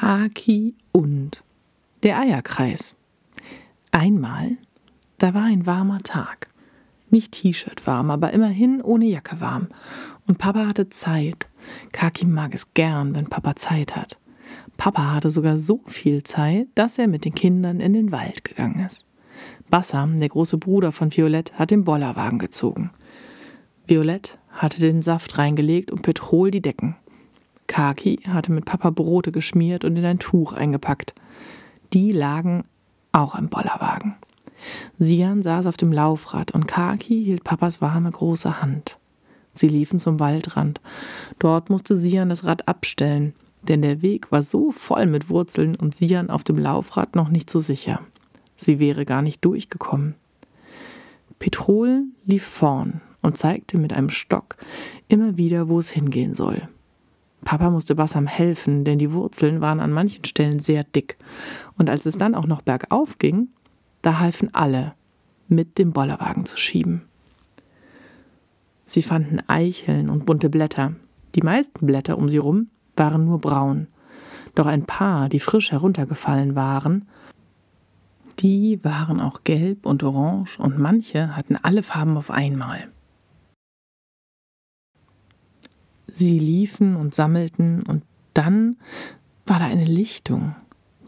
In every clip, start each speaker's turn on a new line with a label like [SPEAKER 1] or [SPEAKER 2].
[SPEAKER 1] Kaki und der Eierkreis. Einmal, da war ein warmer Tag. Nicht T-Shirt warm, aber immerhin ohne Jacke warm. Und Papa hatte Zeit. Kaki mag es gern, wenn Papa Zeit hat. Papa hatte sogar so viel Zeit, dass er mit den Kindern in den Wald gegangen ist. Bassam, der große Bruder von Violett, hat den Bollerwagen gezogen. Violett hatte den Saft reingelegt und Petrol die Decken. Kaki hatte mit Papa Brote geschmiert und in ein Tuch eingepackt. Die lagen auch im Bollerwagen. Sian saß auf dem Laufrad und Kaki hielt Papas warme große Hand. Sie liefen zum Waldrand. Dort musste Sian das Rad abstellen, denn der Weg war so voll mit Wurzeln und Sian auf dem Laufrad noch nicht so sicher. Sie wäre gar nicht durchgekommen. Petrol lief vorn und zeigte mit einem Stock immer wieder, wo es hingehen soll. Papa musste Bassam helfen, denn die Wurzeln waren an manchen Stellen sehr dick. Und als es dann auch noch bergauf ging, da halfen alle, mit dem Bollerwagen zu schieben. Sie fanden Eicheln und bunte Blätter. Die meisten Blätter um sie rum waren nur braun. Doch ein paar, die frisch heruntergefallen waren, die waren auch gelb und orange und manche hatten alle Farben auf einmal. Sie liefen und sammelten und dann war da eine Lichtung.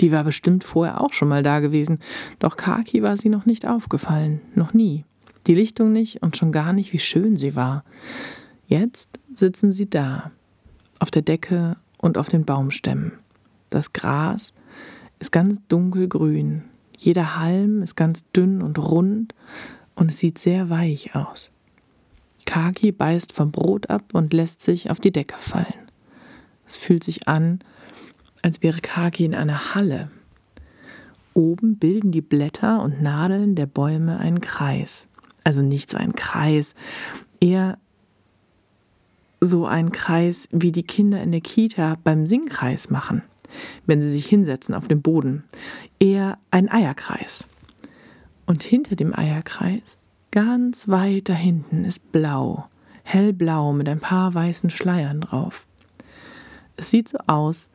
[SPEAKER 1] Die war bestimmt vorher auch schon mal da gewesen, doch Kaki war sie noch nicht aufgefallen, noch nie. Die Lichtung nicht und schon gar nicht, wie schön sie war. Jetzt sitzen sie da, auf der Decke und auf den Baumstämmen. Das Gras ist ganz dunkelgrün, jeder Halm ist ganz dünn und rund und es sieht sehr weich aus. Kaki beißt vom Brot ab und lässt sich auf die Decke fallen. Es fühlt sich an, als wäre Kaki in einer Halle. Oben bilden die Blätter und Nadeln der Bäume einen Kreis. Also nicht so ein Kreis, eher so ein Kreis, wie die Kinder in der Kita beim Singkreis machen, wenn sie sich hinsetzen auf dem Boden. Eher ein Eierkreis. Und hinter dem Eierkreis Ganz weit da hinten ist blau, hellblau mit ein paar weißen Schleiern drauf. Es sieht so aus,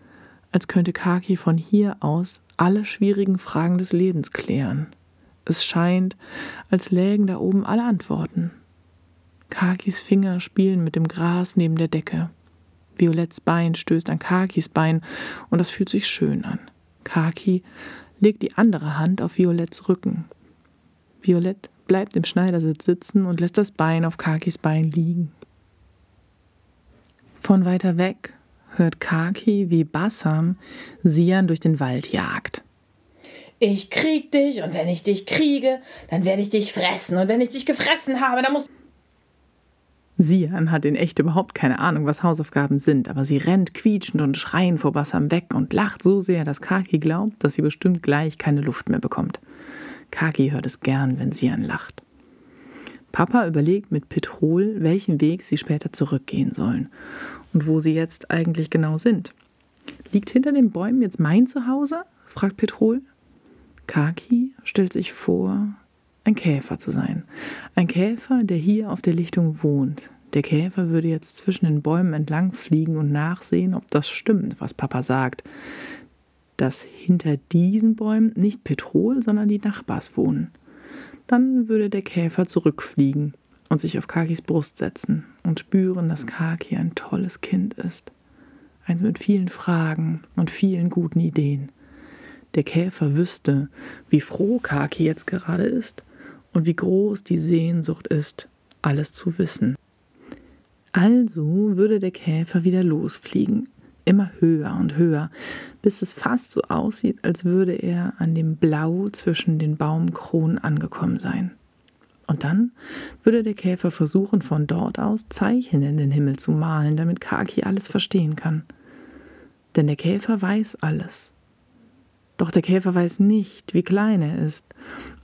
[SPEAKER 1] als könnte Kaki von hier aus alle schwierigen Fragen des Lebens klären. Es scheint, als lägen da oben alle Antworten. Kakis Finger spielen mit dem Gras neben der Decke. Violetts Bein stößt an Kakis Bein und das fühlt sich schön an. Kaki legt die andere Hand auf Violetts Rücken. Violett bleibt im Schneidersitz sitzen und lässt das Bein auf Kakis Bein liegen. Von weiter weg hört Kaki, wie Bassam Sian durch den Wald jagt.
[SPEAKER 2] Ich krieg dich und wenn ich dich kriege, dann werde ich dich fressen und wenn ich dich gefressen habe, dann muss.
[SPEAKER 1] Sian hat in echt überhaupt keine Ahnung, was Hausaufgaben sind, aber sie rennt quietschend und schreiend vor Bassam weg und lacht so sehr, dass Kaki glaubt, dass sie bestimmt gleich keine Luft mehr bekommt. Kaki hört es gern, wenn Sian lacht. Papa überlegt mit Petrol, welchen Weg sie später zurückgehen sollen und wo sie jetzt eigentlich genau sind. Liegt hinter den Bäumen jetzt mein Zuhause? fragt Petrol. Kaki stellt sich vor, ein Käfer zu sein. Ein Käfer, der hier auf der Lichtung wohnt. Der Käfer würde jetzt zwischen den Bäumen entlang fliegen und nachsehen, ob das stimmt, was Papa sagt dass hinter diesen Bäumen nicht Petrol, sondern die Nachbars wohnen. Dann würde der Käfer zurückfliegen und sich auf Kakis Brust setzen und spüren, dass Kaki ein tolles Kind ist. Eins mit vielen Fragen und vielen guten Ideen. Der Käfer wüsste, wie froh Kaki jetzt gerade ist und wie groß die Sehnsucht ist, alles zu wissen. Also würde der Käfer wieder losfliegen, immer höher und höher, bis es fast so aussieht, als würde er an dem Blau zwischen den Baumkronen angekommen sein. Und dann würde der Käfer versuchen, von dort aus Zeichen in den Himmel zu malen, damit Kaki alles verstehen kann. Denn der Käfer weiß alles. Doch der Käfer weiß nicht, wie klein er ist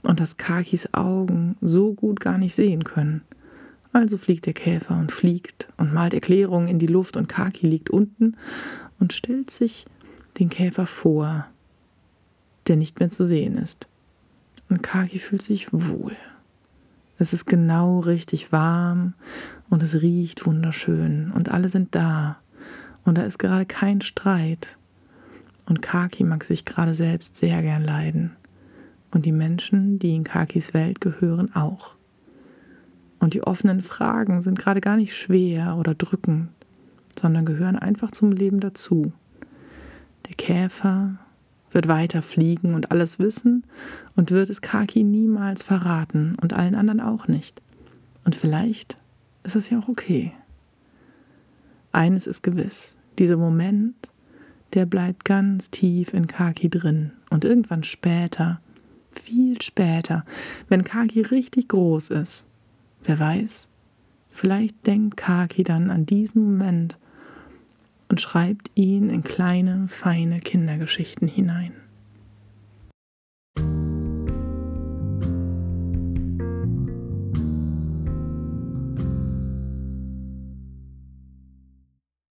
[SPEAKER 1] und dass Kakis Augen so gut gar nicht sehen können. Also fliegt der Käfer und fliegt und malt Erklärungen in die Luft und Kaki liegt unten und stellt sich den Käfer vor, der nicht mehr zu sehen ist. Und Kaki fühlt sich wohl. Es ist genau richtig warm und es riecht wunderschön und alle sind da und da ist gerade kein Streit. Und Kaki mag sich gerade selbst sehr gern leiden. Und die Menschen, die in Kakis Welt gehören, auch. Und die offenen Fragen sind gerade gar nicht schwer oder drückend, sondern gehören einfach zum Leben dazu. Der Käfer wird weiter fliegen und alles wissen und wird es Kaki niemals verraten und allen anderen auch nicht. Und vielleicht ist es ja auch okay. Eines ist gewiss, dieser Moment, der bleibt ganz tief in Kaki drin und irgendwann später, viel später, wenn Kaki richtig groß ist, wer weiß, vielleicht denkt Kaki dann an diesen Moment und schreibt ihn in kleine, feine Kindergeschichten hinein.